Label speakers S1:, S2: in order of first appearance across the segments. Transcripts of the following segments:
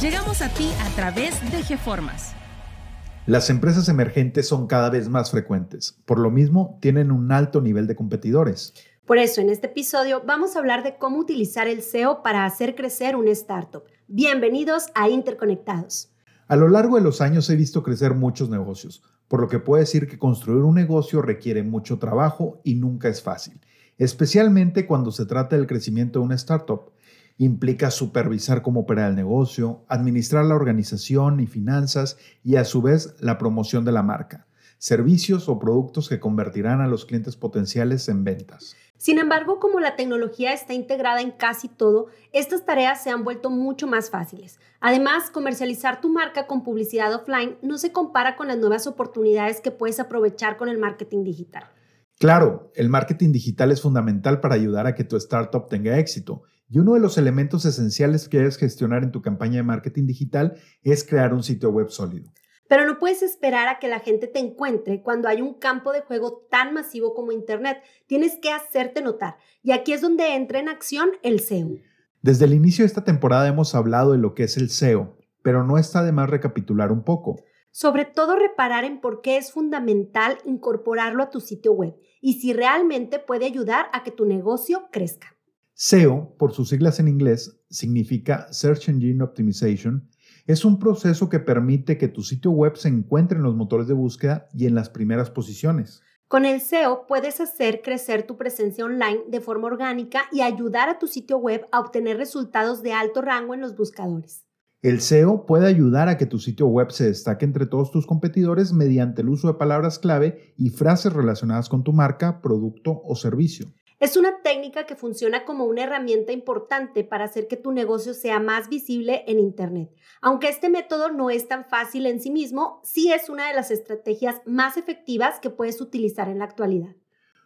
S1: Llegamos a ti a través de GeFormas.
S2: Las empresas emergentes son cada vez más frecuentes, por lo mismo tienen un alto nivel de competidores.
S3: Por eso, en este episodio vamos a hablar de cómo utilizar el SEO para hacer crecer un startup. Bienvenidos a Interconectados.
S2: A lo largo de los años he visto crecer muchos negocios, por lo que puedo decir que construir un negocio requiere mucho trabajo y nunca es fácil, especialmente cuando se trata del crecimiento de una startup. Implica supervisar cómo opera el negocio, administrar la organización y finanzas y a su vez la promoción de la marca, servicios o productos que convertirán a los clientes potenciales en ventas.
S3: Sin embargo, como la tecnología está integrada en casi todo, estas tareas se han vuelto mucho más fáciles. Además, comercializar tu marca con publicidad offline no se compara con las nuevas oportunidades que puedes aprovechar con el marketing digital.
S2: Claro, el marketing digital es fundamental para ayudar a que tu startup tenga éxito. Y uno de los elementos esenciales que debes gestionar en tu campaña de marketing digital es crear un sitio web sólido.
S3: Pero no puedes esperar a que la gente te encuentre cuando hay un campo de juego tan masivo como Internet. Tienes que hacerte notar. Y aquí es donde entra en acción el SEO.
S2: Desde el inicio de esta temporada hemos hablado de lo que es el SEO, pero no está de más recapitular un poco.
S3: Sobre todo reparar en por qué es fundamental incorporarlo a tu sitio web y si realmente puede ayudar a que tu negocio crezca.
S2: SEO, por sus siglas en inglés, significa Search Engine Optimization es un proceso que permite que tu sitio web se encuentre en los motores de búsqueda y en las primeras posiciones.
S3: Con el SEO puedes hacer crecer tu presencia online de forma orgánica y ayudar a tu sitio web a obtener resultados de alto rango en los buscadores.
S2: El SEO puede ayudar a que tu sitio web se destaque entre todos tus competidores mediante el uso de palabras clave y frases relacionadas con tu marca, producto o servicio.
S3: Es una técnica que funciona como una herramienta importante para hacer que tu negocio sea más visible en Internet. Aunque este método no es tan fácil en sí mismo, sí es una de las estrategias más efectivas que puedes utilizar en la actualidad.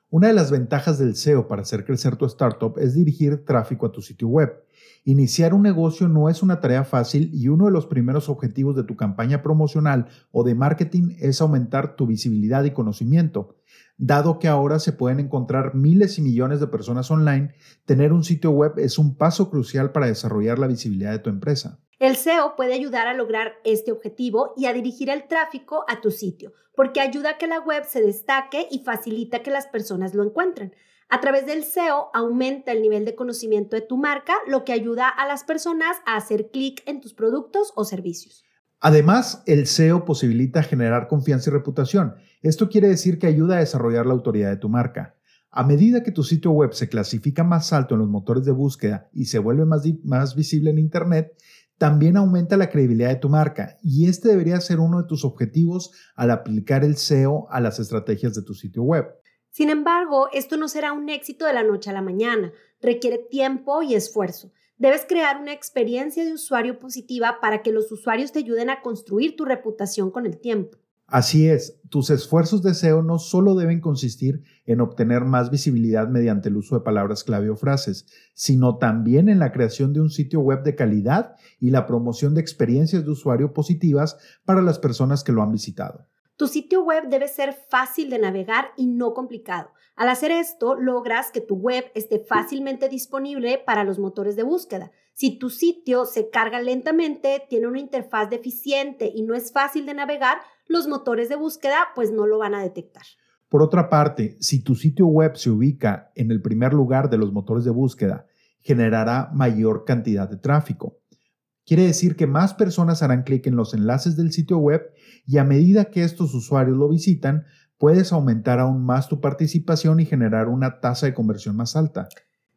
S2: Una de las ventajas del SEO para hacer crecer tu startup es dirigir tráfico a tu sitio web. Iniciar un negocio no es una tarea fácil y uno de los primeros objetivos de tu campaña promocional o de marketing es aumentar tu visibilidad y conocimiento. Dado que ahora se pueden encontrar miles y millones de personas online, tener un sitio web es un paso crucial para desarrollar la visibilidad de tu empresa.
S3: El SEO puede ayudar a lograr este objetivo y a dirigir el tráfico a tu sitio, porque ayuda a que la web se destaque y facilita que las personas lo encuentren. A través del SEO aumenta el nivel de conocimiento de tu marca, lo que ayuda a las personas a hacer clic en tus productos o servicios.
S2: Además, el SEO posibilita generar confianza y reputación. Esto quiere decir que ayuda a desarrollar la autoridad de tu marca. A medida que tu sitio web se clasifica más alto en los motores de búsqueda y se vuelve más, visible en Internet, también aumenta la credibilidad de tu marca y este debería ser uno de tus objetivos al aplicar el SEO a las estrategias de tu sitio web.
S3: Sin embargo, esto no será un éxito de la noche a la mañana, requiere tiempo y esfuerzo. Debes crear una experiencia de usuario positiva para que los usuarios te ayuden a construir tu reputación con el tiempo.
S2: Así es, tus esfuerzos de SEO no solo deben consistir en obtener más visibilidad mediante el uso de palabras clave o frases, sino también en la creación de un sitio web de calidad y la promoción de experiencias de usuario positivas para las personas que lo han visitado.
S3: Tu sitio web debe ser fácil de navegar y no complicado. Al hacer esto, logras que tu web esté fácilmente disponible para los motores de búsqueda. Si tu sitio se carga lentamente, tiene una interfaz deficiente y no es fácil de navegar, los motores de búsqueda pues no lo van a detectar.
S2: Por otra parte, si tu sitio web se ubica en el primer lugar de los motores de búsqueda, generará mayor cantidad de tráfico. Quiere decir que más personas harán clic en los enlaces del sitio web y a medida que estos usuarios lo visitan, puedes aumentar aún más tu participación y generar una tasa de conversión más alta.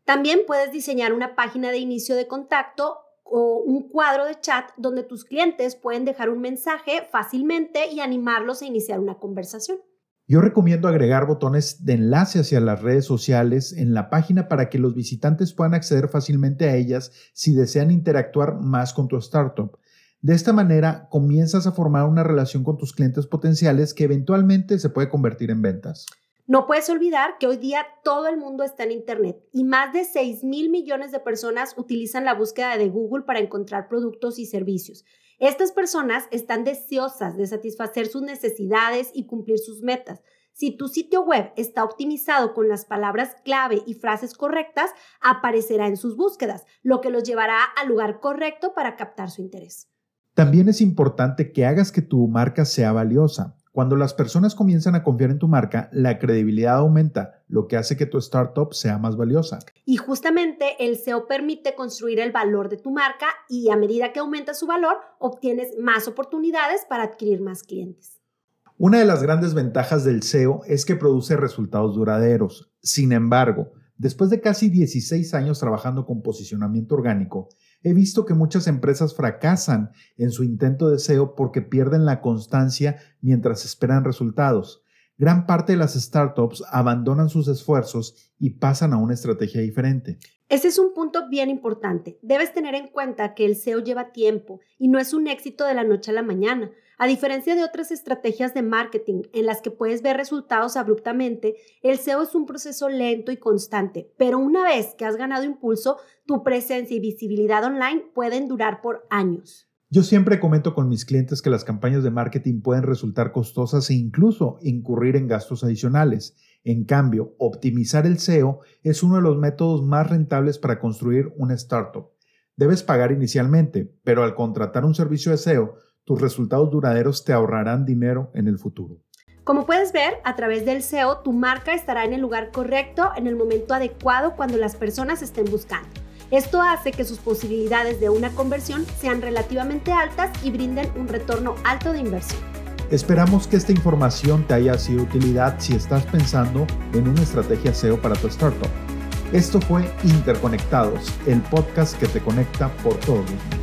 S3: También puedes diseñar una página de inicio de contacto o un cuadro de chat donde tus clientes pueden dejar un mensaje fácilmente y animarlos a iniciar una conversación.
S2: Yo recomiendo agregar botones de enlace hacia las redes sociales en la página para que los visitantes puedan acceder fácilmente a ellas si desean interactuar más con tu startup. De esta manera, comienzas a formar una relación con tus clientes potenciales que eventualmente se puede convertir en ventas.
S3: No puedes olvidar que hoy día todo el mundo está en Internet y más de 6 mil millones de personas utilizan la búsqueda de Google para encontrar productos y servicios. Estas personas están deseosas de satisfacer sus necesidades y cumplir sus metas. Si tu sitio web está optimizado con las palabras clave y frases correctas, aparecerá en sus búsquedas, lo que los llevará al lugar correcto para captar su interés.
S2: También es importante que hagas que tu marca sea valiosa. Cuando las personas comienzan a confiar en tu marca, la credibilidad aumenta, lo que hace que tu startup sea más valiosa.
S3: Y justamente el SEO permite construir el valor de tu marca y a medida que aumenta su valor, obtienes más oportunidades para adquirir más clientes.
S2: Una de las grandes ventajas del SEO es que produce resultados duraderos. Sin embargo, después de casi 16 años trabajando con posicionamiento orgánico, He visto que muchas empresas fracasan en su intento de SEO porque pierden la constancia mientras esperan resultados. Gran parte de las startups abandonan sus esfuerzos y pasan a una estrategia diferente.
S3: Ese es un punto bien importante. Debes tener en cuenta que el SEO lleva tiempo y no es un éxito de la noche a la mañana. A diferencia de otras estrategias de marketing en las que puedes ver resultados abruptamente, el SEO es un proceso lento y constante, pero una vez que has ganado impulso, tu presencia y visibilidad online pueden durar por años.
S2: Yo siempre comento con mis clientes que las campañas de marketing pueden resultar costosas e incluso incurrir en gastos adicionales. En cambio, optimizar el SEO es uno de los métodos más rentables para construir una startup. Debes pagar inicialmente, pero al contratar un servicio de SEO, tus resultados duraderos te ahorrarán dinero en el futuro.
S3: Como puedes ver, a través del SEO, tu marca estará en el lugar correcto, en el momento adecuado, cuando las personas estén buscando. Esto hace que sus posibilidades de una conversión sean relativamente altas y brinden un retorno alto de inversión.
S2: Esperamos que esta información te haya sido utilidad si estás pensando en una estrategia SEO para tu startup. Esto fue Interconectados, el podcast que te conecta por todos los